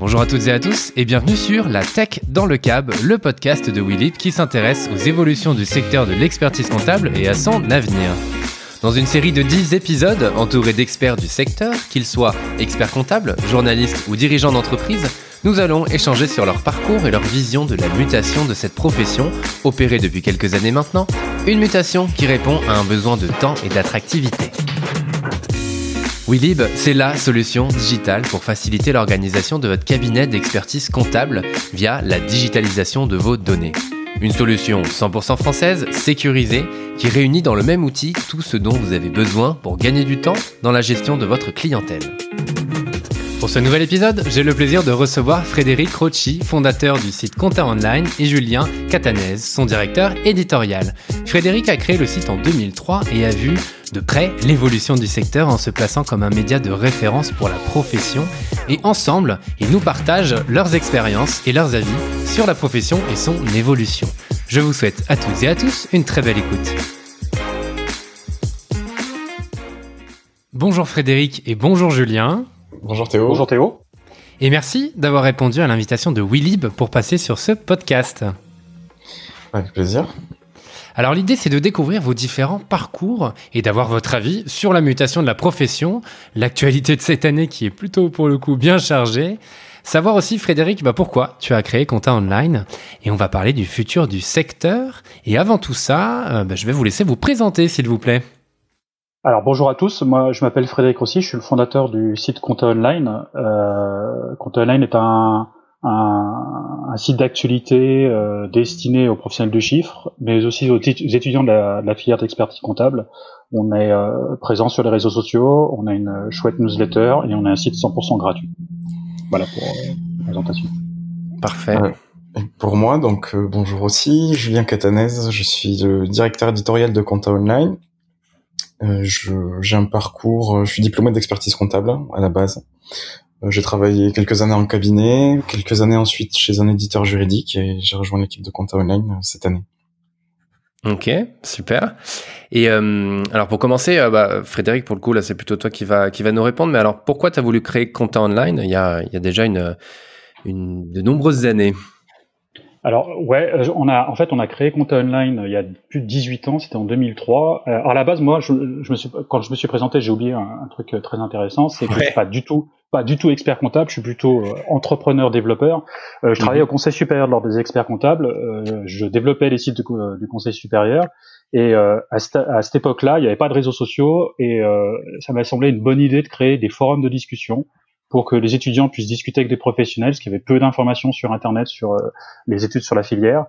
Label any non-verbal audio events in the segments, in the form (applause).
Bonjour à toutes et à tous et bienvenue sur La Tech dans le Cab, le podcast de Willip qui s'intéresse aux évolutions du secteur de l'expertise comptable et à son avenir. Dans une série de 10 épisodes entourés d'experts du secteur, qu'ils soient experts comptables, journalistes ou dirigeants d'entreprise, nous allons échanger sur leur parcours et leur vision de la mutation de cette profession, opérée depuis quelques années maintenant, une mutation qui répond à un besoin de temps et d'attractivité. Willib, c'est la solution digitale pour faciliter l'organisation de votre cabinet d'expertise comptable via la digitalisation de vos données. Une solution 100% française, sécurisée, qui réunit dans le même outil tout ce dont vous avez besoin pour gagner du temps dans la gestion de votre clientèle. Pour ce nouvel épisode, j'ai le plaisir de recevoir Frédéric Rocci, fondateur du site Compta Online, et Julien Catanez, son directeur éditorial. Frédéric a créé le site en 2003 et a vu de près l'évolution du secteur en se plaçant comme un média de référence pour la profession. Et ensemble, ils nous partagent leurs expériences et leurs avis sur la profession et son évolution. Je vous souhaite à toutes et à tous une très belle écoute. Bonjour Frédéric et bonjour Julien. Bonjour Théo. Bonjour Théo. Et merci d'avoir répondu à l'invitation de Willib pour passer sur ce podcast. Avec plaisir. Alors l'idée c'est de découvrir vos différents parcours et d'avoir votre avis sur la mutation de la profession, l'actualité de cette année qui est plutôt pour le coup bien chargée. Savoir aussi Frédéric bah, pourquoi tu as créé Compta Online et on va parler du futur du secteur. Et avant tout ça, euh, bah, je vais vous laisser vous présenter s'il vous plaît. Alors bonjour à tous, moi je m'appelle Frédéric Rossi, je suis le fondateur du site Compta Online. Euh, Compta Online est un, un, un site d'actualité euh, destiné aux professionnels de chiffres, mais aussi aux, étudiants de la, de la filière d'expertise comptable. On est euh, présent sur les réseaux sociaux, on a une chouette newsletter et on a un site 100% gratuit. Voilà pour euh, la présentation. Parfait. pour moi, donc euh, bonjour aussi, Julien Catanez, je suis le directeur éditorial de Compta Online euh, j'ai un parcours, je suis diplômé d'expertise comptable à la base. Euh, j'ai travaillé quelques années en cabinet, quelques années ensuite chez un éditeur juridique et j'ai rejoint l'équipe de Compta Online cette année. Ok, super. Et euh, alors pour commencer, euh, bah, Frédéric, pour le coup, là, c'est plutôt toi qui va qui va nous répondre. Mais alors, pourquoi tu as voulu créer Compta Online il y a, il y a déjà une, une de nombreuses années? Alors ouais, euh, on a en fait on a créé Compte Online euh, il y a plus de 18 ans, c'était en 2003. Euh, alors à la base moi je, je, me suis quand je me suis présenté, j'ai oublié un, truc très intéressant, c'est que je suis pas du tout pas du tout expert comptable, je suis plutôt entrepreneur développeur. je travaillais mhm. au Conseil supérieur lors des experts comptables, je développais les sites du, Conseil supérieur et à, à, cette époque-là, il n'y avait pas de réseaux sociaux et ça m'a semblé une bonne idée de créer des forums de discussion pour que les étudiants puissent discuter avec des professionnels, parce qu'il y avait peu d'informations sur Internet sur euh, les études sur la filière.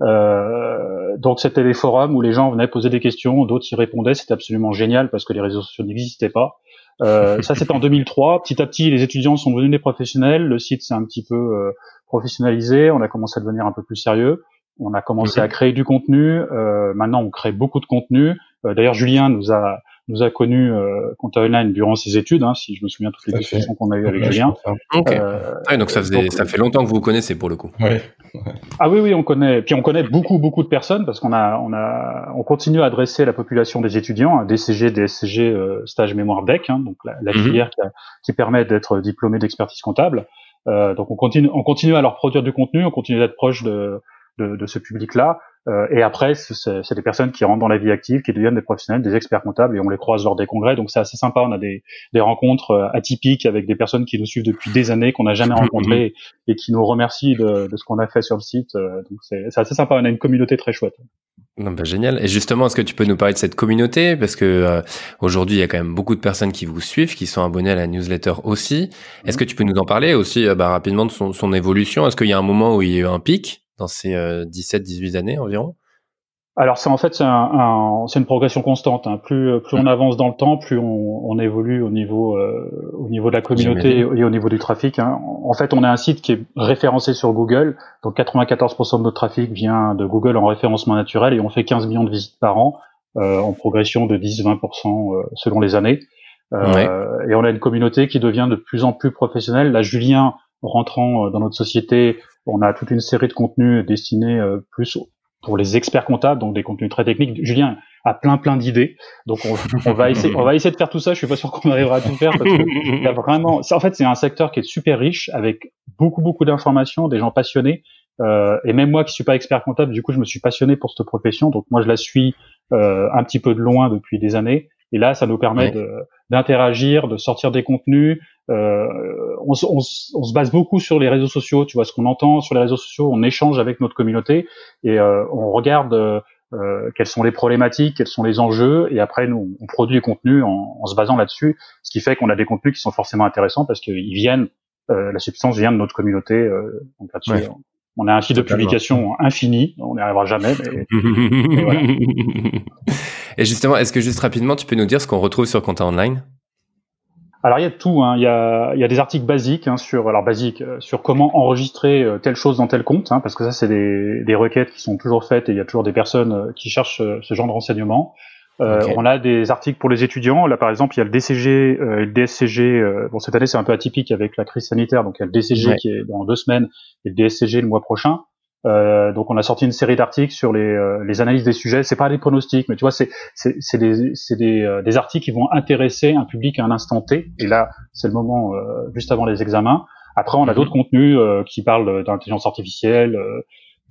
Euh, donc c'était des forums où les gens venaient poser des questions, d'autres y répondaient, c'était absolument génial parce que les réseaux sociaux n'existaient pas. Euh, ça c'était en 2003. Petit à petit, les étudiants sont devenus des professionnels, le site s'est un petit peu euh, professionnalisé, on a commencé à devenir un peu plus sérieux, on a commencé à créer du contenu. Euh, maintenant, on crée beaucoup de contenu. D'ailleurs, Julien nous a nous a connu euh, Online durant ses études, hein, si je me souviens toutes les discussions qu'on a eues avec Julien. Euh, donc ça faisait, ça fait longtemps que vous vous connaissez pour le coup. Ouais. Ah oui, oui, on connaît. Puis on connaît beaucoup, beaucoup de personnes parce qu'on a, on a, on continue à adresser la population des étudiants, hein, DCG, DSCG, euh, stage mémoire DEC, hein, donc la, la mhm. filière qui, qui, permet d'être diplômé d'expertise comptable. Euh, donc on continue, on continue à leur produire du contenu, on continue d'être proche de, de, de ce public-là. Euh, et après, c'est des personnes qui rentrent dans la vie active, qui deviennent des professionnels, des experts comptables, et on les croise lors des congrès. Donc c'est assez sympa. On a des, des rencontres euh, atypiques avec des personnes qui nous suivent depuis des années, qu'on n'a jamais rencontrées, et qui nous remercient de, de ce qu'on a fait sur le site. Euh, donc c'est assez sympa. On a une communauté très chouette. Non, bah, génial. Et justement, est-ce que tu peux nous parler de cette communauté? Parce que aujourd'hui, il y a quand même beaucoup de personnes qui vous suivent, qui sont abonnées à la newsletter aussi. Est-ce que tu peux nous en parler aussi bah, rapidement de son, son évolution? Est-ce qu'il y a un moment où il y a eu un pic? Dans ces 17-18 euh, années environ? Alors c'est en fait c'est un, une progression constante. Hein. Plus plus on mmh. avance dans le temps, plus on, on évolue au niveau euh, au niveau de la communauté et au niveau du trafic. Hein. En fait, on a un site qui est référencé sur Google. Donc 94% de notre trafic vient de Google en référencement naturel et on fait 15 millions de visites par an euh, en progression de 10-20% euh, selon les années. Euh, Et on a une communauté qui devient de plus en plus professionnelle. Là, Julien rentrant dans notre société on a toute une série de contenus destinés euh, plus pour les experts comptables, donc des contenus très techniques. Julien, a plein plein d'idées. Donc on, va essayer, on va essayer de faire tout ça. Je suis pas sûr qu'on arrivera à tout faire parce que y a vraiment, en fait, c'est un secteur qui est super riche avec beaucoup beaucoup d'informations, des gens passionnés. Euh, et même moi qui suis pas expert comptable, du coup, je me suis passionné pour cette profession. Donc moi, je la suis euh, un petit peu de loin depuis des années. Et là, ça nous permet d'interagir, de, sortir des contenus. Euh, on, on, on, se base beaucoup sur les réseaux sociaux. Tu vois ce qu'on entend sur les réseaux sociaux. On échange avec notre communauté et euh, on regarde euh, quelles sont les problématiques, quels sont les enjeux, et après nous on produit du contenu en, en se basant là-dessus, ce qui fait qu'on a des contenus qui sont forcément intéressants parce qu'ils viennent, euh, la substance vient de notre communauté. Euh, donc là-dessus, on a un site de publication infini, on n'y arrivera jamais. (laughs) et, justement, est-ce que juste rapidement, tu peux nous dire ce qu'on retrouve sur Content Online? Alors il y a tout, hein. il, y a, il y a des articles basiques hein, sur alors basiques euh, sur comment enregistrer euh, telle chose dans tel compte, hein, parce que ça c'est des, des requêtes qui sont toujours faites et il y a toujours des personnes euh, qui cherchent ce genre de renseignements. Euh, On a des articles pour les étudiants. Là, par exemple, il y a le DCG euh, et le DSCG. Euh, bon, cette année, c'est un peu atypique avec la crise sanitaire. Donc, il y a le DCG qui est dans deux semaines et le DSCG le mois prochain. Euh, donc, on a sorti une série d'articles sur les, euh, les analyses des sujets. C'est pas des pronostics, mais tu vois, c'est c'est des, des, des articles qui vont intéresser un public à un instant T. Et là, c'est le moment juste avant les examens. Après, on a mhm. d'autres contenus qui parlent d'intelligence artificielle,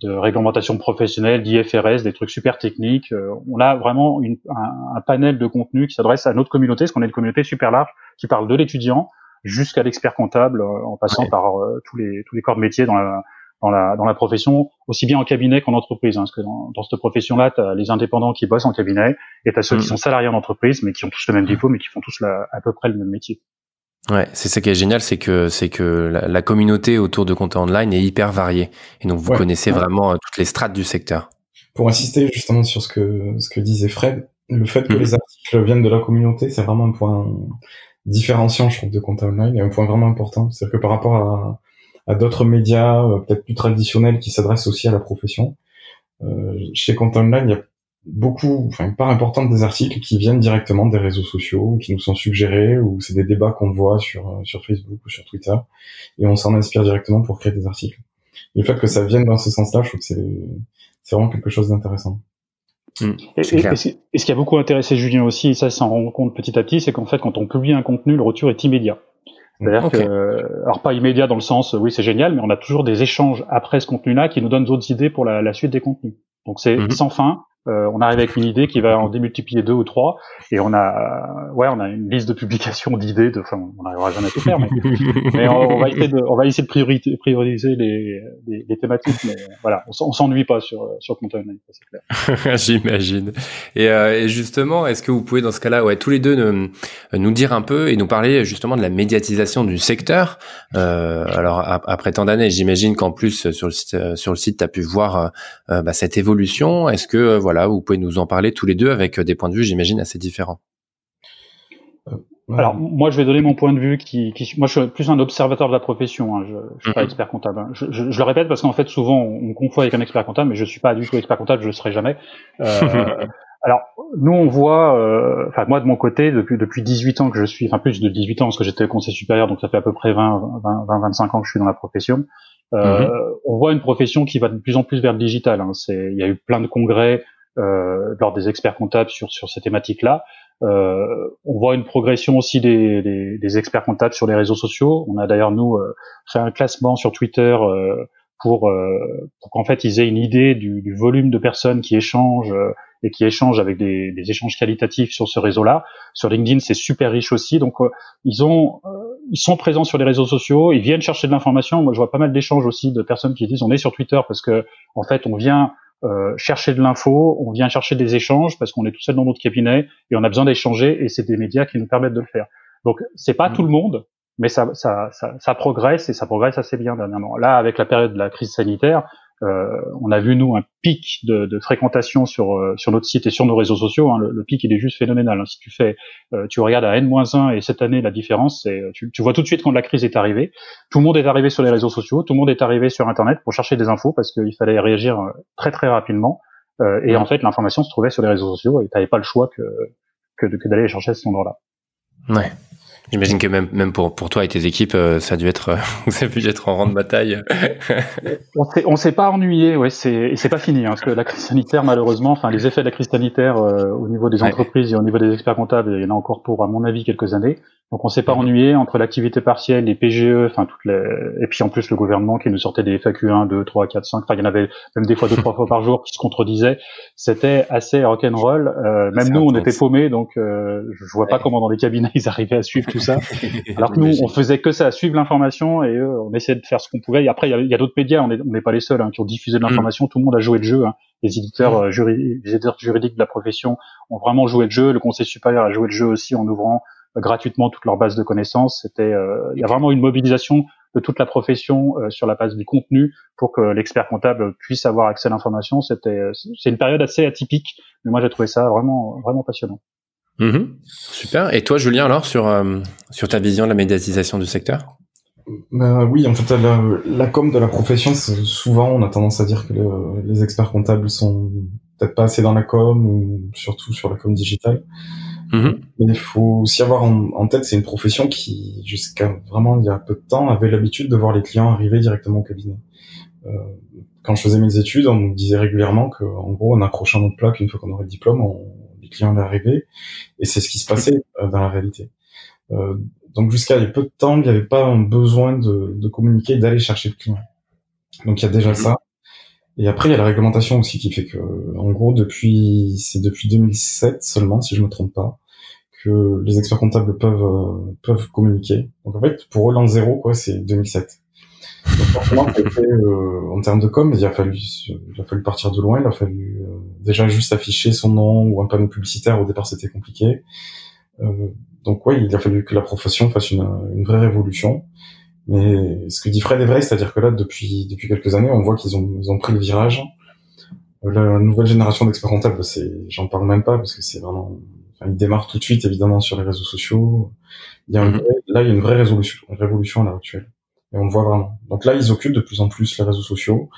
de réglementation professionnelle, d'IFRS, des trucs super techniques. Euh, on a vraiment une, un, un, panel de contenu qui s'adresse à notre communauté, parce qu'on est une communauté super large qui parle de l'étudiant jusqu'à l'expert comptable, euh, en passant par euh, tous les tous les corps de métier dans la dans la, dans la profession, aussi bien en cabinet qu'en entreprise. Hein, parce que dans, dans cette profession-là, tu as les indépendants qui bossent en cabinet et tu as ceux qui mm. sont salariés en entreprise, mais qui ont tous le même diplôme mais qui font tous la, à peu près le même métier. Ouais, c'est ça qui est génial, c'est que c'est que la, communauté autour de Content Online est hyper variée, et donc vous connaissez vraiment euh, toutes les strates du secteur. Pour insister justement sur ce que ce que disait Fred, le fait que mhm. les articles viennent de la communauté, c'est vraiment un point différenciant, je trouve, de Content Online, et un point vraiment important. C'est-à-dire que par rapport à, à d'autres médias euh, peut-être plus traditionnels qui s'adressent aussi à la profession, euh, chez Content Online, il y a beaucoup, enfin une part importante des articles qui viennent directement des réseaux sociaux, qui nous sont suggérés, ou c'est des débats qu'on voit sur euh, sur Facebook ou sur Twitter, et on s'en inspire directement pour créer des articles. le fait que ça vienne dans ce sens-là, je trouve que c'est c'est vraiment quelque chose d'intéressant. Mmh, et, ce qui a beaucoup intéressé Julien aussi, et ça s'en rend compte petit à petit, c'est qu'en fait, quand on publie un contenu, le retour est immédiat. C'est-à-dire que, alors pas immédiat dans le sens, oui, c'est génial, mais on a toujours des échanges après ce contenu-là qui nous donnent d'autres idées pour la, la, suite des contenus. Donc c'est mmh. sans fin. Euh, on arrive avec une idée qui va en démultiplier deux ou trois, et on a, ouais, on a une liste de publications d'idées. De, enfin, on n'arrivera jamais à tout faire, mais, (laughs) mais on, va essayer de, on va essayer de prioriser, prioriser les, les, les, thématiques. Mais voilà, on, s'ennuie pas sur sur Content c'est clair. (laughs) J'imagine. Et, euh, et, justement, est-ce que vous pouvez dans ce cas-là, ouais, tous les deux nous, nous dire un peu et nous parler justement de la médiatisation du secteur. Euh, alors après tant d'années, j'imagine qu'en plus sur le site, sur le site, tu as pu voir euh, bah, cette évolution. Est-ce que voilà voilà, vous pouvez nous en parler tous les deux avec euh, des points de vue, j'imagine, assez différents. Euh, Alors moi je vais donner mon point de vue qui, moi je suis plus un observateur de la profession, hein. je, je suis pas mhm. expert comptable. Hein. Je, je, le répète parce qu'en fait souvent on, on, confond avec un expert comptable, mais je suis pas du tout expert comptable, je le serai jamais. Euh, (laughs) alors nous on voit, euh, enfin moi de mon côté depuis depuis 18 ans que je suis, enfin plus de 18 ans parce que j'étais conseil supérieur, donc ça fait à peu près 20, 20, 20 25 ans que je suis dans la profession. Euh, mhm. On voit une profession qui va de plus en plus vers le digital. Hein. C'est, il y a eu plein de congrès euh, lors des experts comptables sur, sur ces thématiques-là. Euh, on voit une progression aussi des, des, des, experts comptables sur les réseaux sociaux. On a d'ailleurs nous euh, fait un classement sur Twitter euh, pour, euh, pour qu'en fait ils aient une idée du, du, volume de personnes qui échangent et qui échangent avec des, des échanges qualitatifs sur ce réseau-là. Sur LinkedIn, c'est super riche aussi. Donc ils ont ils sont présents sur les réseaux sociaux, ils viennent chercher de l'information. Moi, je vois pas mal d'échanges aussi de personnes qui disent on est sur Twitter parce que en fait on vient euh, chercher de l'info, on vient chercher des échanges parce qu'on est tout seul dans notre cabinet et on a besoin d'échanger et c'est des médias qui nous permettent de le faire. Donc c'est pas mmh. tout le monde, mais ça, ça, ça, ça, progresse et ça progresse assez bien dernièrement. Là, avec la période de la crise sanitaire, euh, on a vu nous un pic de, de fréquentation sur euh, sur notre site et sur nos réseaux sociaux. Hein. Le, pic il est juste phénoménal. Hein. Si tu fais, euh, tu regardes à n-1 et cette année la différence, c'est tu, tu, vois tout de suite quand la crise est arrivée. Tout le monde est arrivé sur les réseaux sociaux, tout le monde est arrivé sur Internet pour chercher des infos parce qu'il fallait réagir très très rapidement. et en fait, l'information se trouvait sur les réseaux sociaux et tu n'avais pas le choix que que, que d'aller chercher à cet endroit-là. Ouais. J'imagine que même, même pour, pour toi et tes équipes, euh, ça a dû être, (laughs) vous avez dû être en rang de bataille. (laughs) on s'est, on s'est pas ennuyé, ouais, c'est, et c'est pas fini, hein, parce que la crise sanitaire, malheureusement, enfin, les effets de la crise sanitaire euh, au niveau des entreprises et au niveau des experts comptables, il y en a encore pour, à mon avis, quelques années. Donc, on s'est pas ennuyé entre l'activité partielle, les PGE, enfin, toutes les, et puis en plus le gouvernement qui nous sortait des FAQ 1, 2, 3, 4, 5, enfin, il y en avait même des fois deux, trois fois par jour qui se contredisaient. C'était assez rock'n'roll. Euh, même nous, on était paumés, donc euh, je vois pas comment dans les cabinets (laughs) ils arrivaient à suivre tout ça. (laughs) Alors que nous, on faisait que ça, suivre l'information et eux, on essayait de faire ce qu'on pouvait. Et après, il y a, d'autres médias, on n'est pas les seuls hein, qui ont diffusé de mm. l'information. Tout le monde a joué le jeu. Hein. Les éditeurs, mm. euh, les éditeurs juridiques de la profession ont vraiment joué le jeu. Le Conseil supérieur a joué le jeu aussi en ouvrant euh, gratuitement toute leur base de connaissances. C'était, euh, il y a vraiment une mobilisation de toute la profession sur la base du contenu pour que l'expert comptable puisse avoir accès à l'information. C'était, c'est une période assez atypique, mais moi j'ai trouvé ça vraiment, vraiment passionnant. Mhm. Super. Et toi, Julien, alors, sur, euh, sur ta vision de la médiatisation du secteur? Bah, Oui, en fait, la, la com de la profession, souvent, on a tendance à dire que les experts comptables sont peut-être pas assez dans la com, ou surtout sur la com digitale. Mhm. Mais il faut aussi avoir en, tête, c'est une profession qui, jusqu'à vraiment il y a peu de temps, avait l'habitude de voir les clients arriver directement au cabinet. Euh, quand je faisais mes études, on me disait régulièrement que, en gros, en accrochant notre plaque, une fois qu'on aurait le diplôme, on, client d'arriver, et c'est ce qui se passait euh, dans la réalité. Euh, donc jusqu'à il y a peu de temps, il n'y avait pas un besoin de, de communiquer, d'aller chercher le client. Donc il y a déjà mhm. ça. Et après il y a la réglementation aussi qui fait que, en gros, depuis c'est depuis 2007 seulement, si je me trompe pas, que les experts comptables peuvent euh, peuvent communiquer. Donc en fait, pour eux l'an zéro, quoi, c'est 2007. Donc forcément, euh, en termes de com, il a fallu, il a fallu partir de loin. Il a fallu euh, déjà juste afficher son nom ou un panneau publicitaire. Au départ, c'était compliqué. Euh, donc ouais, il a fallu que la profession fasse une, une, vraie révolution. Mais ce que dit Fred est vrai, c'est-à-dire que là, depuis depuis quelques années, on voit qu'ils ont ils ont pris le virage. La nouvelle génération d'experts comptables, c'est, j'en parle même pas parce que c'est vraiment, enfin, ils démarrent tout de suite évidemment sur les réseaux sociaux. Il y a un mm-hmm. là, il y a une vraie résolution, une révolution à l'heure actuelle. Et on le voit vraiment. Donc là, ils occupent de plus en plus les réseaux sociaux.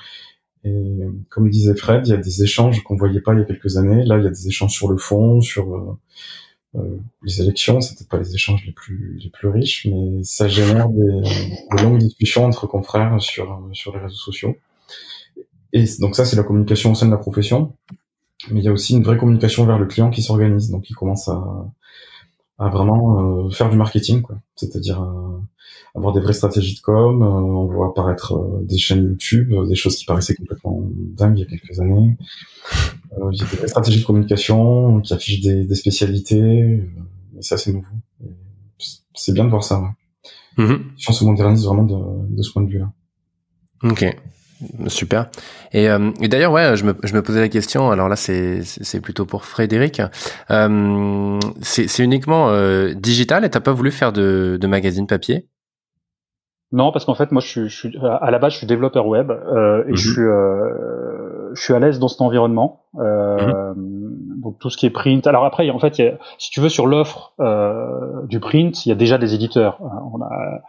Et comme disait Fred, il y a des échanges qu'on voyait pas il y a quelques années. Là, il y a des échanges sur le fond, sur euh, euh les élections. C'était pas les échanges les plus les plus riches, mais ça génère des, des longues discussions entre confrères sur sur les réseaux sociaux. Et donc ça, c'est la communication au sein de la profession. Mais il y a aussi une vraie communication vers le client qui s'organise. Donc, il commence à, à vraiment euh, faire du marketing, quoi. C'est-à-dire euh, avoir des vraies stratégies de com. Euh, on voit apparaître euh, des chaînes YouTube, euh, des choses qui paraissaient complètement dingues il y a quelques années. il y a des vraies stratégies de communication qui affichent des, des spécialités. et ça, c'est nouveau. C'est bien de voir ça. Ouais. Mm-hmm. Si on se modernise vraiment de, de ce point de vue-là. Ok. Super. Et, et d'ailleurs, ouais, je me, je me, posais la question. Alors là, c'est c'est plutôt pour Frédéric. Euh, c'est uniquement euh, digital et t'as pas voulu faire de, de magazine papier? Non, parce qu'en fait, moi, je suis, je suis, à la base, je suis développeur web euh, et je mhm. suis, euh, je suis à l'aise dans cet environnement. Euh, mhm. Donc tout ce qui est print. Alors après, en fait, y a, si tu veux, sur l'offre euh, du print, il y a déjà des éditeurs. On a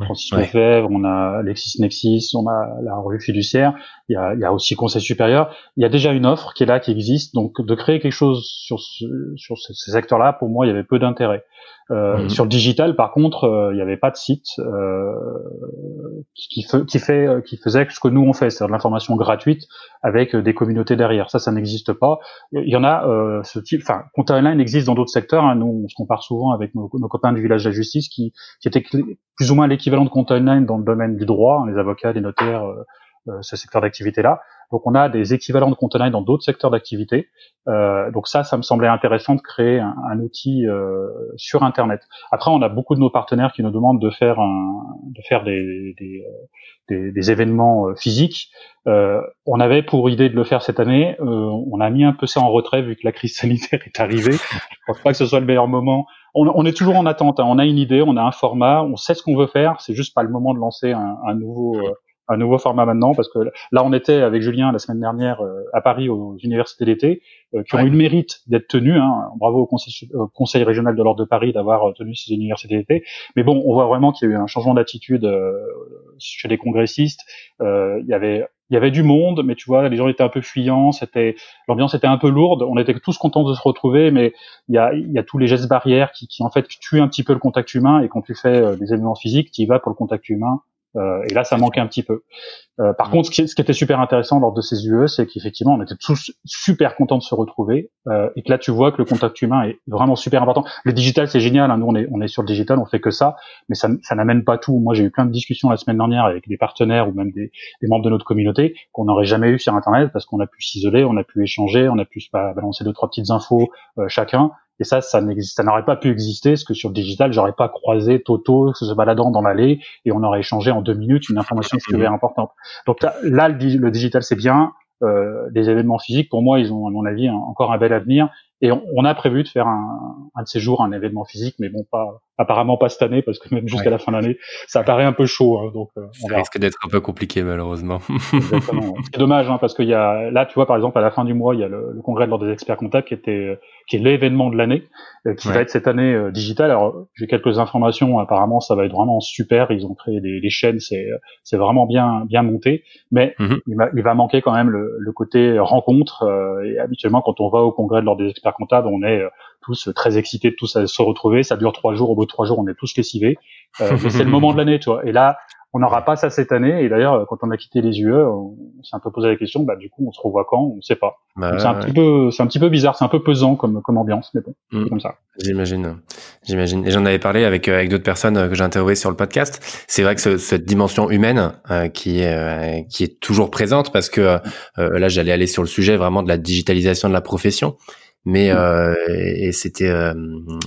Francis ouais. Lefebvre, on a LexisNexis, on a la revue fiduciaire, il y a, il y a aussi Conseil supérieur. Il y a déjà une offre qui est là, qui existe. Donc de créer quelque chose sur, ce, sur ces secteurs-là, pour moi, il y avait peu d'intérêt. Euh, mhm. Sur le digital, par contre, euh, il n'y avait pas de site euh, qui, qui, fait, qui faisait ce que nous on fait, c'est-à-dire de l'information gratuite avec des communautés derrière. Ça, ça n'existe pas. Il y en a ce type. Enfin, Compta Online existe dans d'autres secteurs. Hein. Nous, on se compare souvent avec nos, copains du village de la justice, qui, qui étaient plus ou moins l'équivalent de Compta Online dans le domaine du droit, hein, les avocats, les notaires, ce secteur d'activité-là. Donc on a des équivalents de conteneurs dans d'autres secteurs d'activité. Euh, donc ça, ça me semblait intéressant de créer un, un outil euh, sur Internet. Après, on a beaucoup de nos partenaires qui nous demandent de faire un, de faire des, des, des, des événements euh, physiques. Euh, on avait pour idée de le faire cette année. Euh, on a mis un peu ça en retrait vu que la crise (laughs) sanitaire est arrivée. Je pense pas que ce soit le meilleur moment. On, on est toujours en attente. Hein. On a une idée, on a un format, on sait ce qu'on veut faire. C'est juste pas le moment de lancer un, un nouveau euh, un nouveau format maintenant parce que là on était avec Julien la semaine dernière euh, à Paris aux universités d'été euh, qui ont eu le mérite d'être tenus. Hein. Bravo au conseil, conseil régional de l'ordre de Paris d'avoir euh, tenu ces universités d'été. Mais bon, on voit vraiment qu'il y a eu un changement d'attitude chez les congressistes. il y avait il y avait du monde, mais tu vois, les gens étaient un peu fuyants, c'était l'ambiance était un peu lourde. On était tous contents de se retrouver, mais il y a, il y a tous les gestes barrières qui, qui en fait tuent un petit peu le contact humain. Et quand tu fais des événements physiques, tu y vas pour le contact humain. Euh, et là, ça manquait un petit peu. Euh, par contre, ce qui, ce qui, était super intéressant lors de ces UE, c'est qu'effectivement, on était tous super contents de se retrouver, euh, et que là, tu vois que le contact humain est vraiment super important. Le digital, c'est génial. Hein. Nous, on est, on est sur le digital, on fait que ça, mais ça, ça n'amène pas tout. Moi, j'ai eu plein de discussions la semaine dernière avec des partenaires ou même des, des membres de notre communauté qu'on n'aurait jamais eu sur Internet parce qu'on a pu s'isoler, on a pu échanger, on a pu balancer deux trois petites infos euh, chacun. Et ça, ça n'existe, ça n'aurait pas pu exister, parce que sur le digital, j'aurais pas croisé Toto se baladant dans l'allée et on aurait échangé en deux minutes une information super importante. Donc là, le, digital, c'est bien. Euh, les événements physiques, pour moi, ils ont, à mon avis, encore un bel avenir. Et on, a prévu de faire un, un, de ces jours un événement physique, mais bon, pas apparemment pas cette année parce que même jusqu'à la fin de l'année, ça paraît un peu chaud. Hein, donc, euh, on ça risque d'être un peu compliqué malheureusement. Exactement. C'est dommage hein, parce qu'il y a là, tu vois, par exemple, à la fin du mois, il y a le, le congrès de l'ordre des experts comptables qui était qui est l'événement de l'année, euh, qui va être cette année euh, digital. Alors, j'ai quelques informations. Apparemment, ça va être vraiment super. Ils ont créé des, des chaînes, c'est c'est vraiment bien bien monté. Mais mhm. il, va, il, va, manquer quand même le, le côté rencontre. et habituellement, quand on va au congrès de l'ordre des experts comptable, on est euh, tous très excités de tous se retrouver. Ça dure trois jours. Au bout de trois jours, on est tous lessivés. Euh, c'est le (laughs) moment de l'année, tu vois. Et là, on n'aura pas ça cette année. Et d'ailleurs, quand on a quitté les UE, on s'est un peu posé la question. Bah, du coup, on se revoit quand? On ne sait pas. Bah c'est un petit peu, c'est un petit peu bizarre. C'est un peu pesant comme comme ambiance, mais bon, mm. comme ça. J'imagine, j'imagine. Et j'en avais parlé avec euh, avec d'autres personnes que j'ai interviewées sur le podcast. C'est vrai que cette dimension humaine qui est qui est toujours présente parce que là, j'allais aller sur le sujet vraiment de la digitalisation de la profession mais mmh. euh, et c'était euh,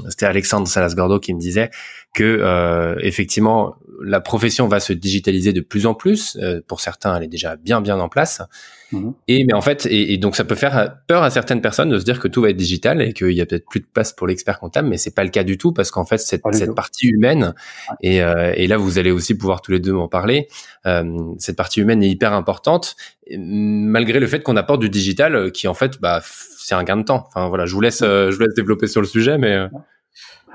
c'était Alexandre Salas-Gordo qui me disait que euh, effectivement la profession va se digitaliser de plus en plus. Euh, pour certains, elle est déjà bien bien en place. Mmh. Et mais en fait, et, et, donc ça peut faire peur à certaines personnes de se dire que tout va être digital et qu'il y a peut-être plus de place pour l'expert comptable, mais c'est pas le cas du tout parce qu'en fait cette, cette partie humaine et, euh, et là vous allez aussi pouvoir tous les deux m'en parler. cette partie humaine est hyper importante malgré le fait qu'on apporte du digital qui en fait bah c'est un gain de temps. Enfin voilà, je vous laisse, euh, je vous laisse développer sur le sujet, mais. Euh.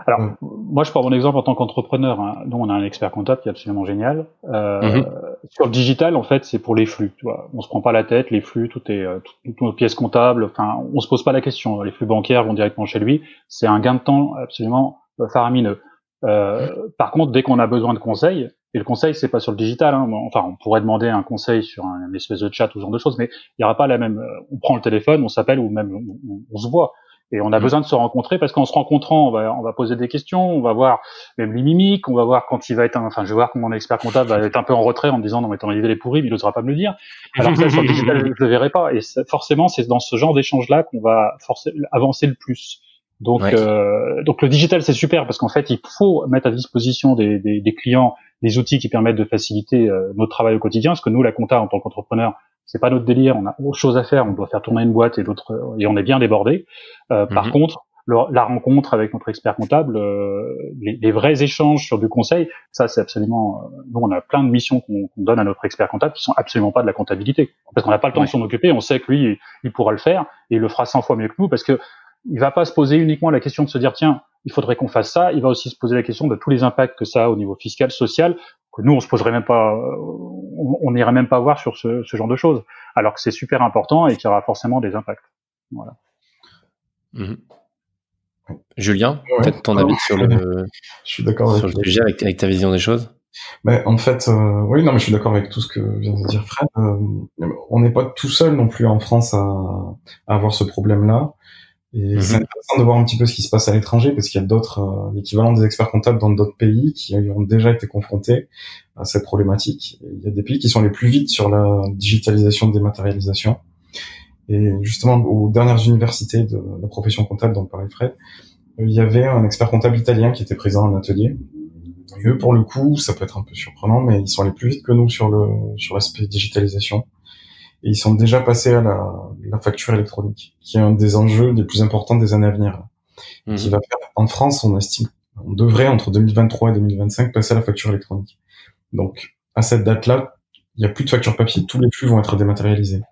Alors, moi, je prends mon exemple en tant qu'entrepreneur. Hein. Nous, on a un expert comptable qui est absolument génial. Euh, mhm. Sur le digital, en fait, c'est pour les flux. Tu vois, on se prend pas la tête. Les flux, tout est, toutes nos pièces comptables. Enfin, on se pose pas la question. Les flux bancaires vont directement chez lui. C'est un gain de temps absolument faramineux. par contre, dès qu'on a besoin de conseils, et le conseil, c'est pas sur le digital. Hein. Enfin, on pourrait demander un conseil sur un, espèce de chat ou ce genre de choses, mais il n'y aura pas la même. Euh, on prend le téléphone, on s'appelle ou même on, se voit. Et on a mmh. besoin de se rencontrer parce qu'en se rencontrant, on va, on va poser des questions, on va voir même les mimiques, on va voir quand il va être, enfin, je vais voir comment mon expert comptable va être un peu en retrait en me disant non mais ton idée est pourrie, mais il n'osera pas me le dire. Alors que ça, sur le (laughs) digital, je le verrai pas. Et forcément, c'est dans ce genre d'échange là qu'on va forcer, avancer le plus. Donc, euh, donc le digital c'est super parce qu'en fait il faut mettre à disposition des, des, des clients des outils qui permettent de faciliter euh, notre travail au quotidien. Parce que nous, la compta, en tant qu'entrepreneur, c'est pas notre délire. On a autre chose à faire. On doit faire tourner une boîte et d'autres, et on est bien débordé. Euh, Par mhm. contre, la rencontre avec notre expert comptable, euh, les, les, vrais échanges sur du conseil, ça c'est absolument. Euh, nous, on a plein de missions qu'on donne à notre expert comptable qui sont absolument pas de la comptabilité, parce qu'on n'a pas le temps de s'en occuper. On sait que lui, il pourra le faire et il le fera 100 fois mieux que nous, parce que il va pas se poser uniquement la question de se dire tiens il faudrait qu'on fasse ça. Il va aussi se poser la question de tous les impacts que ça a au niveau fiscal, social, que nous on se poserait même pas, on n'irait même pas voir sur ce, ce, genre de choses, alors que c'est super important et qu'il y aura forcément des impacts. Voilà. Mhm. Julien, peut-être ton avis sur le, je suis d'accord sur le sujet avec, avec, ta vision des choses? Mais en fait, euh, oui, non, mais je suis d'accord avec tout ce que vient de dire Fred. Euh, on n'est pas tout seul non plus en France à, à avoir ce problème-là. Et mhm. c'est intéressant de voir un petit peu ce qui se passe à l'étranger, parce qu'il y a d'autres, euh, l'équivalent des experts comptables dans d'autres pays qui ont déjà été confrontés à cette problématique. il y a des pays qui sont les plus vite sur la digitalisation, dématérialisation. Et justement, aux dernières universités de la profession comptable dont parlait Fred, il y avait un expert comptable italien qui était présent en atelier. Et eux, pour le coup, ça peut être un peu surprenant, mais ils sont allés plus vite que nous sur le sur l'aspect digitalisation et ils sont déjà passés à la, la, facture électronique, qui est un des enjeux les plus importants des années à venir. Qui mhm. va faire, en France, on estime, on devrait entre 2023 et 2025 passer à la facture électronique. Donc, à cette date-là, il n'y a plus de facture papier, tous les flux vont être dématérialisés.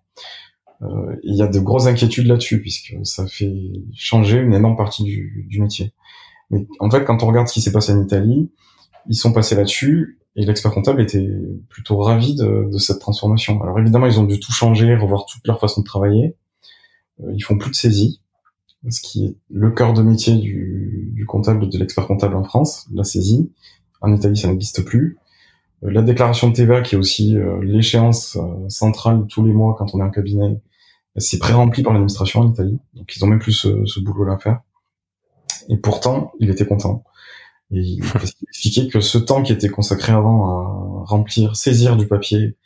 Euh, il y a de grosses inquiétudes là-dessus, puisque ça fait changer une énorme partie du, du métier. Mais en fait, quand on regarde ce qui s'est passé en Italie, Ils sont passés là-dessus et l'expert comptable était plutôt ravi de, de, cette transformation. Alors évidemment, ils ont dû tout changer, revoir toute leur façon de travailler. Euh, ils font plus de saisie, ce qui est le cœur de métier du, du comptable, de l'expert comptable en France, la saisie. En Italie, ça n'existe plus. Euh, la déclaration de TVA, qui est aussi euh, l'échéance centrale tous les mois quand on est en cabinet, c'est pré-rempli par l'administration en Italie. Donc ils ont même plus ce, ce boulot-là à faire. Et pourtant, il était content. Et il expliquait que ce temps qui était consacré avant à remplir, saisir du papier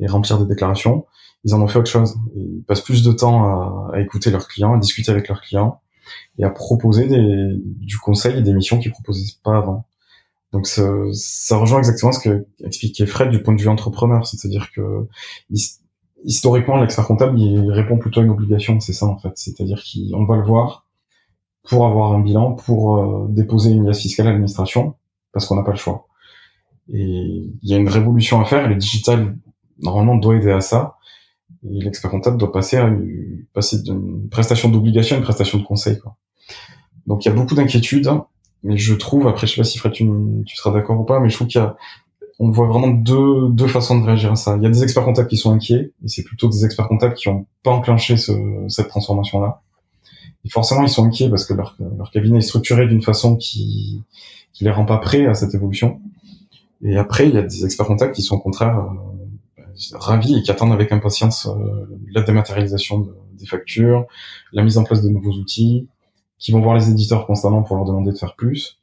et remplir des déclarations, ils en ont fait autre chose. Ils passent plus de temps à, écouter leurs clients, à discuter avec leurs clients et à proposer des, du conseil et des missions qu'ils proposaient pas avant. Donc ça, ça rejoint exactement ce que expliquait Fred du point de vue entrepreneur, c'est-à-dire que historiquement l'expert comptable il répond plutôt à une obligation, c'est ça en fait, c'est-à-dire qu'on va le voir pour avoir un bilan, pour euh, déposer une liasse fiscale à l'administration, parce qu'on n'a pas le choix. Et il y a une révolution à faire, et le digital normalement doit aider à ça. Et l'expert comptable doit passer à une, passer d'une prestation d'obligation à une prestation de conseil. Quoi. Donc il y a beaucoup d'inquiétudes mais je trouve, après je sais pas si Fred tu, tu seras d'accord ou pas, mais je trouve qu'il y a, on voit vraiment deux, deux façons de réagir à ça. Il y a des experts comptables qui sont inquiets, et c'est plutôt des experts comptables qui ont pas enclenché ce, cette transformation-là. Et forcément, ils sont inquiets parce que leur, cabinet est structuré d'une façon qui, qui les rend pas prêts à cette évolution. Et après, il y a des experts comptables qui sont au contraire euh, ravis et qui attendent avec impatience euh, la dématérialisation des factures, la mise en place de nouveaux outils, qui vont voir les éditeurs constamment pour leur demander de faire plus,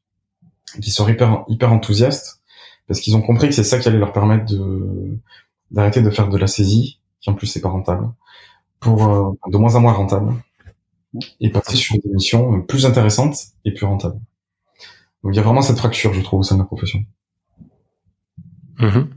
qui sont hyper, hyper enthousiastes, parce qu'ils ont compris que c'est ça qui allait leur permettre d'arrêter de faire de la saisie, qui en plus c'est pas rentable, pour euh, de moins en moins rentable, et passer sur des missions plus intéressantes et plus rentables. Donc il y a vraiment cette fracture, je trouve, au sein de la profession. Mmh.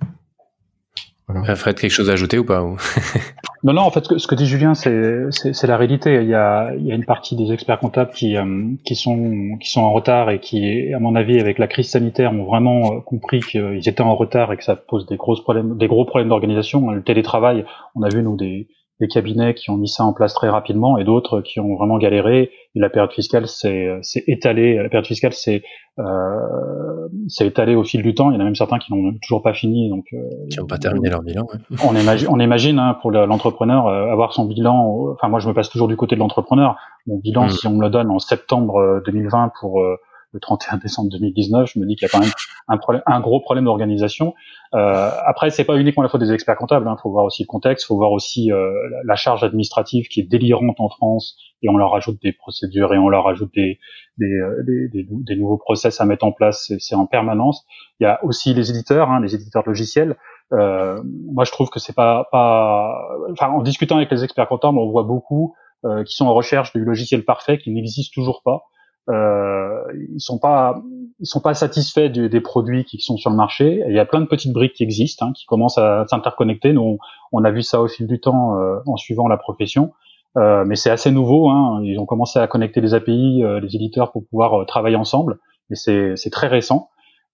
Voilà. Fred, quelque chose à ajouter ou pas (laughs) Non, non, en fait, ce que, dit Julien, c'est la réalité. Il y, a, il y a une partie des experts comptables qui, euh, qui, sont, qui sont en retard et qui, à mon avis, avec la crise sanitaire, ont vraiment euh, compris qu'ils étaient en retard et que ça pose des, grosses problèmes, des gros problèmes d'organisation. Le télétravail, on a vu, nous, des, des cabinets qui ont mis ça en place très rapidement et d'autres qui ont vraiment galéré. Et la période fiscale s'est étalée. La période fiscale s'est euh, étalée au fil du temps. Il y en a même certains qui n'ont toujours pas fini. Donc, euh, qui n'ont pas terminé leur bilan. Ouais. (laughs) On imagine, on imagine hein, pour l'entrepreneur euh, avoir son bilan. Enfin, moi, je me passe toujours du côté de l'entrepreneur. Mon bilan, mm. si on me le donne en septembre 2020 euh, pour euh, le 31 décembre 2019, je me dis qu'il y a quand même un, problème, un gros problème d'organisation. Euh, après, c'est pas uniquement la faute des experts comptables. Il hein. faut voir aussi le contexte, faut voir aussi euh, la charge administrative qui est délirante en France, et on leur ajoute des procédures et on leur ajoute des, euh, des, des, des nouveaux process à mettre en place. C'est en permanence. Il y a aussi les éditeurs, hein, les éditeurs logiciels. Euh, moi, je trouve que c'est pas, pas. Enfin, en discutant avec les experts comptables, on voit beaucoup euh, qui sont en recherche du logiciel parfait qui n'existe toujours pas. Euh, ils sont pas ils sont pas satisfaits des produits qui sont sur le marché. il y a plein de petites briques qui existent, hein, qui commencent à s'interconnecter. Nous, on, a vu ça au fil du temps euh, en suivant la profession. Euh, mais c'est assez nouveau. Hein. Ils ont commencé à connecter les API, euh, les éditeurs, pour pouvoir euh, travailler ensemble. Mais c'est très récent.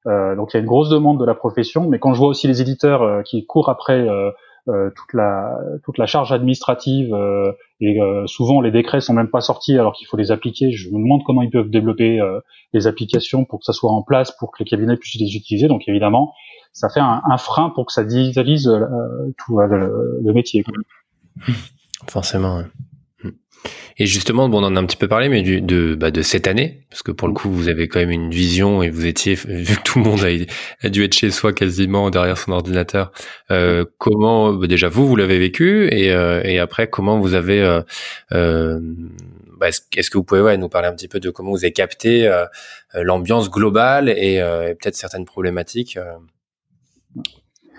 donc il y a une grosse demande de la profession. Mais quand je vois aussi les éditeurs qui courent après euh, toute la toute la charge administrative euh, et euh, souvent les décrets sont même pas sortis alors qu'il faut les appliquer. Je me demande comment ils peuvent développer les applications pour que ça soit en place pour que les cabinets puissent les utiliser. Donc évidemment, ça fait un, frein pour que ça digitalise tout le, métier. Forcément. Et justement, bon, on en a un petit peu parlé, mais du, de, bah, de cette année, parce que pour le coup, vous avez quand même une vision et vous étiez, (laughs) vu que tout le monde a, dû être chez soi quasiment derrière son ordinateur. Euh, comment, bah, déjà vous, vous l'avez vécu et, euh, et après, comment vous avez, euh, euh bah, est-ce que vous pouvez ouais, nous parler un petit peu de comment vous avez capté euh, l'ambiance globale et, et peut-être certaines problématiques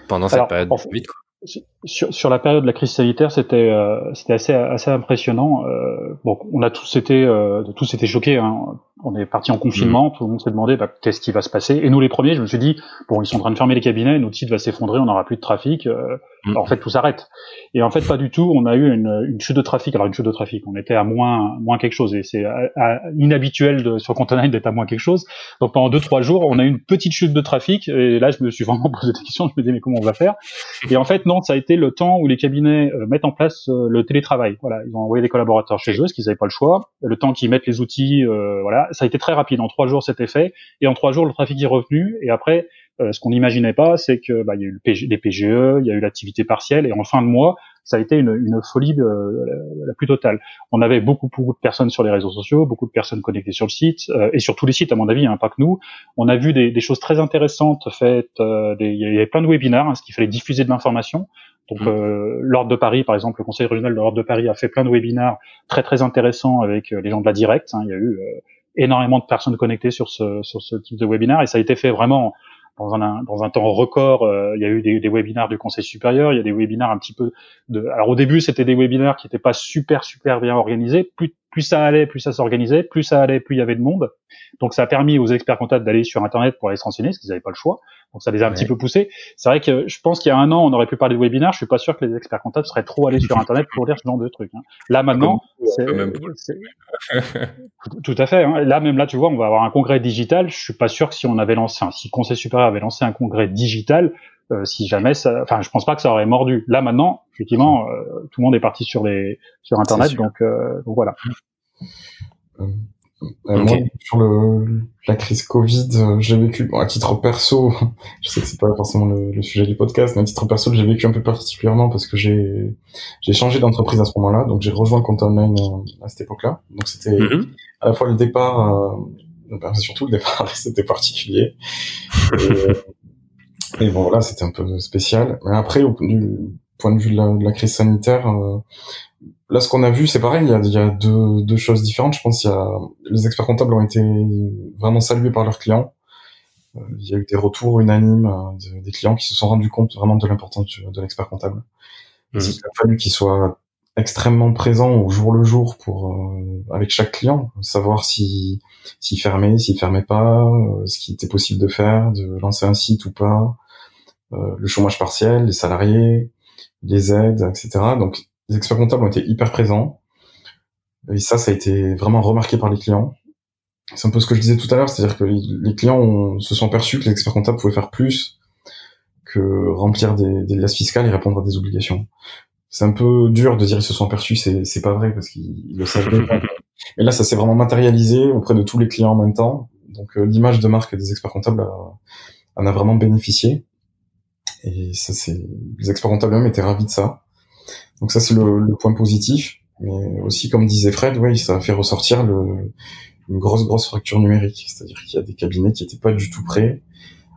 pendant cette période de Covid, quoi sur, sur, la période de la crise sanitaire, c'était euh, assez assez impressionnant. Euh, bon, on a tous été euh, tous été choqués. Hein on est parti en confinement, mmh. tout le monde s'est demandé bah, qu'est-ce qui va se passer? Et nous les premiers, je me suis dit bon, ils sont en train de fermer les cabinets, notre site va s'effondrer, on n'aura plus de trafic. Euh, mmh. en fait, tout s'arrête. Et en fait, pas du tout. On a eu une, une, chute de trafic. Alors une chute de trafic, on était à moins moins quelque chose et c'est inhabituel de, sur Container d'être à moins quelque chose. Donc pendant deux trois jours, on a eu une petite chute de trafic. Et là, je me suis (laughs) vraiment posé des questions. Je me disais mais comment on va faire? (laughs) Et en fait, non, ça a été le temps où les cabinets euh, mettent en place euh, le télétravail. Voilà, ils ont envoyé des collaborateurs chez eux, parce qu'ils n'avaient pas le choix. Le temps qu'ils mettent les outils, euh, voilà ça a été très rapide. En trois jours, c'était fait, et en trois jours, le trafic est revenu. Et après, euh, ce qu'on n'imaginait pas, c'est que bah, il y a eu le les PGE, il y a eu l'activité partielle, et en fin de mois, ça a été une, une folie euh, la, plus totale. On avait beaucoup, beaucoup de personnes sur les réseaux sociaux, beaucoup de personnes connectées sur le site, euh, et sur tous les sites, à mon avis, hein, pas que nous. On a vu des, des choses très intéressantes faites. il y avait plein de webinaires, hein, ce qu'il fallait diffuser de l'information. Donc mmh. euh, l'ordre de Paris, par exemple, le Conseil régional de l'ordre de Paris a fait plein de webinaires très très intéressants avec les gens de la Direct. Hein. Il y a eu énormément de personnes connectées sur ce, sur ce type de webinaire et ça a été fait vraiment dans un, dans un temps record. Euh, il y a eu des, des, webinaires du Conseil supérieur, il y a des webinaires un petit peu de. Alors au début, c'était des webinaires qui n'étaient pas super super bien organisés. Plus plus ça allait, plus ça s'organisait, plus ça allait, plus il y avait de monde. Donc ça a permis aux experts comptables d'aller sur Internet pour aller se renseigner, parce qu'ils n'avaient pas le choix. Donc ça les a un petit peu poussés. C'est vrai que je pense qu'il y a un an, on aurait pu parler de webinaire. Je suis pas sûr que les experts comptables seraient trop allés sur Internet pour dire ce genre de trucs. Hein. Là maintenant, c'est (laughs) tout à fait. Hein. Là même là, tu vois, on va avoir un congrès digital. Je suis pas sûr que si on avait lancé, un, si le Conseil supérieur avait lancé un congrès digital, euh, si jamais ça, enfin, je pense pas que ça aurait mordu. Là maintenant, effectivement, euh, tout le monde est parti sur les sur Internet, donc euh, donc voilà. Moi, sur le, la crise Covid, j'ai vécu, bon, à titre perso, (laughs) je sais que c'est pas forcément le, sujet du podcast, mais à titre perso, j'ai vécu un peu particulièrement parce que j'ai j'ai changé d'entreprise à ce moment-là, donc j'ai rejoint compte online à cette époque-là. Donc c'était mm-hmm. à la fois le départ, euh, surtout le départ, (laughs) c'était particulier. Et, et bon, voilà, c'était un peu spécial. Mais après, au du point de vue de la, crise sanitaire, euh, là, ce qu'on a vu, c'est pareil. Il y a, il y a deux, deux, choses différentes. Je pense qu'il y a les experts comptables ont été vraiment salués par leurs clients. Euh, il y a eu des retours unanimes euh, des clients qui se sont rendus compte vraiment de l'importance de l'expert comptable. Mmh. Il a fallu qu'il soit extrêmement présent au jour le jour pour avec chaque client, savoir si s'il fermait, s'il fermait pas, ce qui était possible de faire, de lancer un site ou pas, euh, le chômage partiel, les salariés, les aides, etc. Donc les experts comptables ont été hyper présents. Et ça, ça a été vraiment remarqué par les clients. C'est un peu ce que je disais tout à l'heure, c'est-à-dire que les clients se sont perçus que les experts comptables pouvaient faire plus que remplir des, des liasses fiscales et répondre à des obligations. C'est un peu dur de dire ils se sont perçus, c'est, c'est pas vrai parce qu'ils le savaient. (laughs) Et là, ça s'est vraiment matérialisé auprès de tous les clients en même temps. Donc euh, l'image de marque des experts comptables en a vraiment bénéficié. Et ça, c'est les experts comptables même étaient ravis de ça. Donc ça, c'est le, point positif. Mais aussi, comme disait Fred, oui, ça a fait ressortir une grosse, grosse fracture numérique. C'est-à-dire qu'il y a des cabinets qui n'étaient pas du tout prêts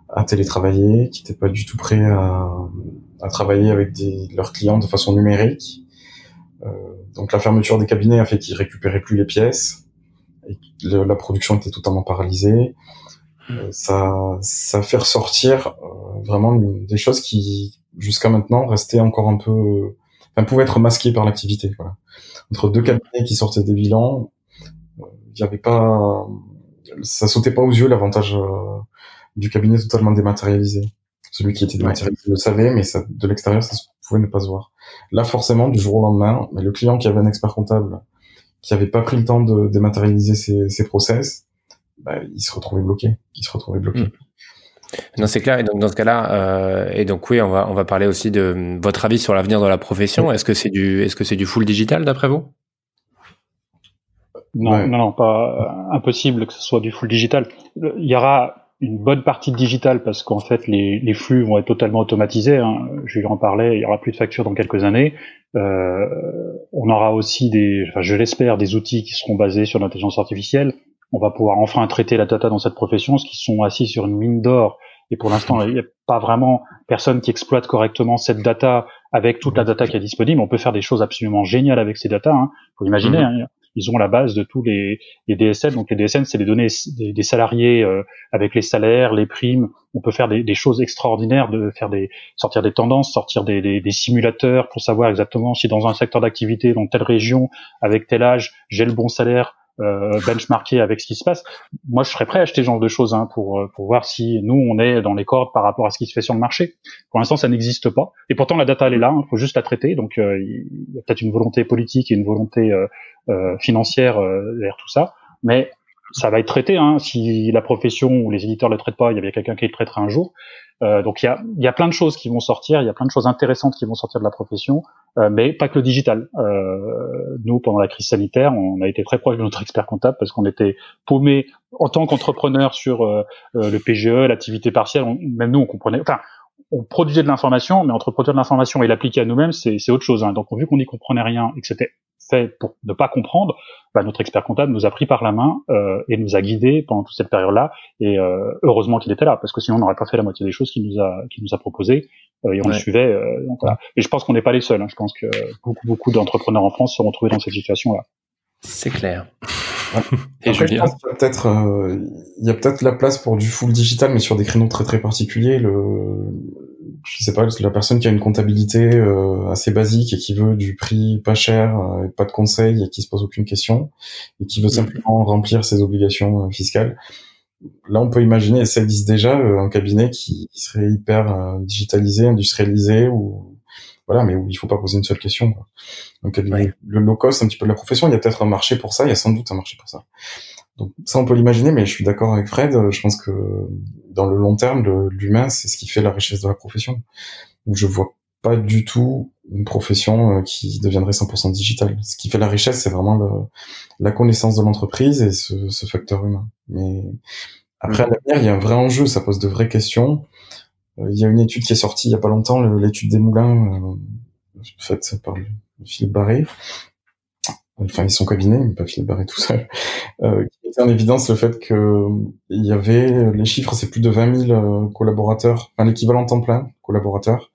à télétravailler, qui n'étaient pas du tout prêts à, à travailler avec leurs clients de façon numérique. Euh, donc la fermeture des cabinets a fait qu'ils récupéraient plus les pièces et la production était totalement paralysée. Euh, ça, ça fait ressortir euh, vraiment des choses qui, jusqu'à maintenant, restaient encore un peu, enfin, pouvaient être masquées par l'activité. Voilà. Entre deux cabinets qui sortaient des bilans, il n'y avait pas, ça sautait pas aux yeux l'avantage du cabinet totalement dématérialisé. Celui qui était dématérialisé le savait, mais ça, de l'extérieur, ça pouvait ne pas se voir. Là, forcément, du jour au lendemain, mais le client qui avait un expert comptable, qui avait pas pris le temps de dématérialiser ses, ses process, bah, il se retrouvait bloqué. Il se retrouvait bloqué. Hmm. Non, c'est clair. Et donc dans ce cas-là, euh, et donc oui, on va on va parler aussi de votre avis sur l'avenir de la profession. Est-ce que c'est du est-ce que c'est du full digital d'après vous? Non, non, non, pas euh, impossible que ce soit du full digital. Il y aura une bonne partie de digital parce qu'en fait les, les, flux vont être totalement automatisés. Hein. Je vais en parler. Il y aura plus de factures dans quelques années. Euh, on aura aussi des, enfin, je l'espère, des outils qui seront basés sur l'intelligence artificielle. On va pouvoir enfin traiter la data dans cette profession, ce qui sont assis sur une mine d'or. Et pour l'instant, il n'y a pas vraiment personne qui exploite correctement cette data avec toute la data qui est disponible. On peut faire des choses absolument géniales avec ces data. Hein. Faut imaginer. Mmh. Hein, ils ont la base de tous les, les DSN. Donc les DSN, c'est les données des, salariés euh, avec les salaires, les primes. On peut faire des, choses extraordinaires, de faire des sortir des tendances, sortir des, des, simulateurs pour savoir exactement si dans un secteur d'activité, dans telle région, avec tel âge, j'ai le bon salaire, benchmarker avec ce qui se passe. Moi, je serais prêt à acheter ce genre de choses hein, pour euh, pour voir si nous on est dans les cordes par rapport à ce qui se fait sur le marché. Pour l'instant, ça n'existe pas. Et pourtant, la data elle est là. Il hein, faut juste la traiter. Donc, euh, il y a peut-être une volonté politique et une volonté euh, financière derrière tout ça. Mais ça va être traité. Hein. Si la profession ou les éditeurs le traitent pas, il y avait quelqu'un qui le traitera un jour. Euh, donc il y a, y a plein de choses qui vont sortir, il y a plein de choses intéressantes qui vont sortir de la profession, euh, mais pas que le digital. Euh, nous, pendant la crise sanitaire, on a été très proche de notre expert comptable parce qu'on était paumé en tant qu'entrepreneur sur euh, euh, le PGE, l'activité partielle. même nous, on comprenait. Enfin, on produisait de l'information, mais entre produire de l'information et l'appliquer à nous-mêmes, c'est autre chose. Hein. Donc, vu qu'on n'y comprenait rien et que c'était fait pour ne pas comprendre, bah, notre expert comptable nous a pris par la main euh, et nous a guidés pendant toute cette période-là. Et euh, heureusement qu'il était là, parce que sinon on n'aurait pas fait la moitié des choses qu'il nous a qu'il nous a proposé euh, et on le suivait. Euh, donc, voilà. Et je pense qu'on n'est pas les seuls. Hein. Je pense que beaucoup beaucoup d'entrepreneurs en France se sont retrouvés dans cette situation-là. C'est clair. (laughs) et Après, je pense peut-être il y a peut-être la place pour du full digital, mais sur des créneaux très très particuliers. Le je sais pas, la personne qui a une comptabilité euh, assez basique et qui veut du prix pas cher, euh, pas de conseils et qui se pose aucune question et qui veut mhm. simplement remplir ses obligations euh, fiscales. Là, on peut imaginer, et ça existe déjà, un cabinet qui, serait hyper digitalisé, industrialisé, ou voilà, mais où il faut pas poser une seule question. Quoi. Donc, le low cost, un petit peu de la profession, il y a peut-être un marché pour ça, il y a sans doute un marché pour ça. Donc ça, on peut l'imaginer, mais je suis d'accord avec Fred. Je pense que dans le long terme, l'humain, c'est ce qui fait la richesse de la profession. Donc je vois pas du tout une profession euh, qui deviendrait 100% digitale. Ce qui fait la richesse, c'est vraiment le, la connaissance de l'entreprise et ce, ce, facteur humain. Mais après, à l'avenir, il y a un vrai enjeu, ça pose de vraies questions. Euh, il y a une étude qui est sortie il y a pas longtemps, l'étude des moulins, euh, faite par Philippe Barré, enfin ils sont cabinets, mais pas Philippe Barré tout seul, euh, qui mettait en évidence le fait que il y avait les chiffres, c'est plus de 20 000 euh, collaborateurs, enfin l'équivalent temps plein collaborateurs,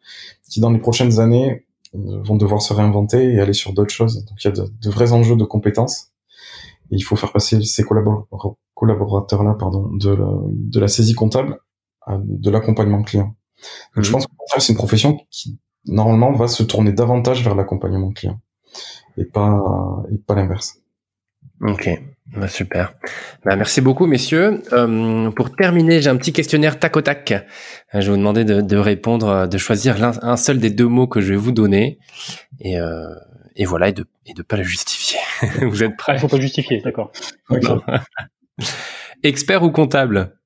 qui dans les prochaines années vont devoir se réinventer et aller sur d'autres choses. Donc il y a de, vrais enjeux de compétences. Et il faut faire passer ces collaborateurs-là, pardon, de la, de la saisie comptable à de l'accompagnement client. Donc, Je mhm. pense que c'est une profession qui normalement va se tourner davantage vers l'accompagnement client et pas et pas l'inverse. Ok, bah, super. Bah, merci beaucoup, messieurs. Euh, pour terminer, j'ai un petit questionnaire tac au tac. Euh, je vais vous demander de, de répondre, euh, de choisir un, seul des deux mots que je vais vous donner, et, euh, et voilà, et de et de pas le justifier. (laughs) vous êtes prêts Il faut pas justifier, d'accord. (laughs) expert ou comptable?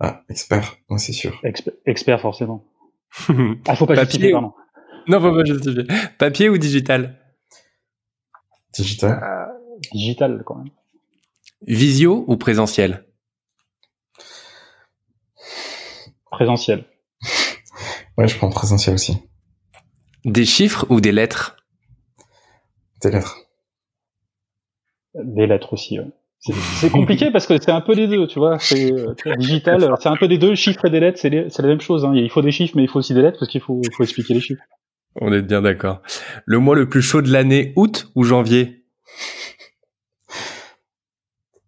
Ah, expert, c'est sûr. expert forcément. (laughs) ah, faut pas justifier, pardon. Non, faut pas justifier. Papier ou digital? Digital. Euh, digital, quand même. Visio ou présentiel? Présentiel. ouais, je prends présentiel aussi. Des chiffres ou des lettres? Des lettres. Des lettres aussi, ouais. C'est compliqué parce que c'est un peu des deux, tu vois. C'est digital, c'est un peu des deux, chiffres et des lettres, c'est la même chose. Hein. Il faut des chiffres, mais il faut aussi des lettres parce qu'il faut, faut expliquer les chiffres. On est bien d'accord. Le mois le plus chaud de l'année, août ou janvier? (laughs)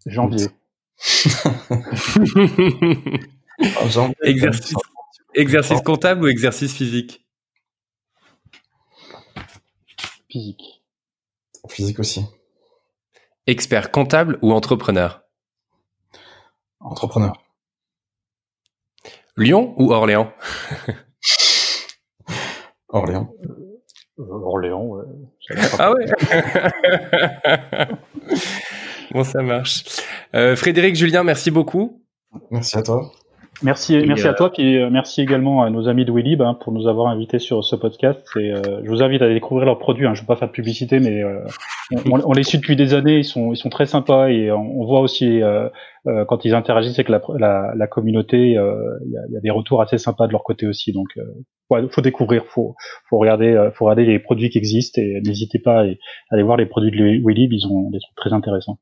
Janvier. exercice, exercice comptable ou exercice physique? Physique. Physique aussi. Expert comptable ou entrepreneur? Entrepreneur. Lyon ou Orléans? (laughs) Orléans. Euh, Orléans, ouais. (laughs) Ah ouais (laughs) Bon, ça marche. Euh, Frédéric, Julien, merci beaucoup. Merci à toi. Merci, merci à euh, toi, puis merci également à nos amis de Willib hein, pour nous avoir invités sur ce podcast. Et, je vous invite à découvrir leurs produits. Hein. Je ne vais pas faire de publicité, mais on, les suit depuis des années. Ils sont, ils sont très sympas et on, voit aussi euh, quand ils interagissent avec la, la, la communauté, euh, il y, a, y, a, des retours assez sympas de leur côté aussi. Donc, il euh, faut découvrir, faut, faut regarder, faut regarder les produits qui existent et n'hésitez pas à aller voir les produits de Willib, ils ont des trucs très intéressants.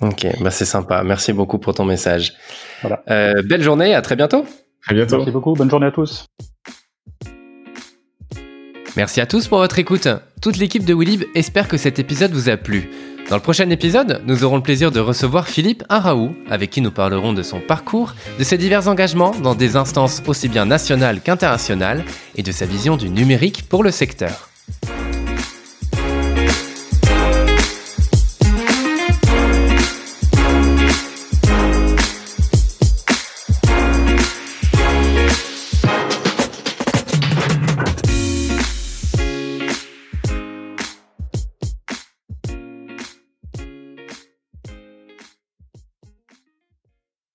Ok, bah c'est sympa. Merci beaucoup pour ton message. Voilà. Euh, belle journée, à très bientôt. À bientôt. Merci beaucoup, bonne journée à tous. Merci à tous pour votre écoute. Toute l'équipe de Willib espère que cet épisode vous a plu. Dans le prochain épisode, nous aurons le plaisir de recevoir Philippe Araou, avec qui nous parlerons de son parcours, de ses divers engagements dans des instances aussi bien nationales qu'internationales, et de sa vision du numérique pour le secteur.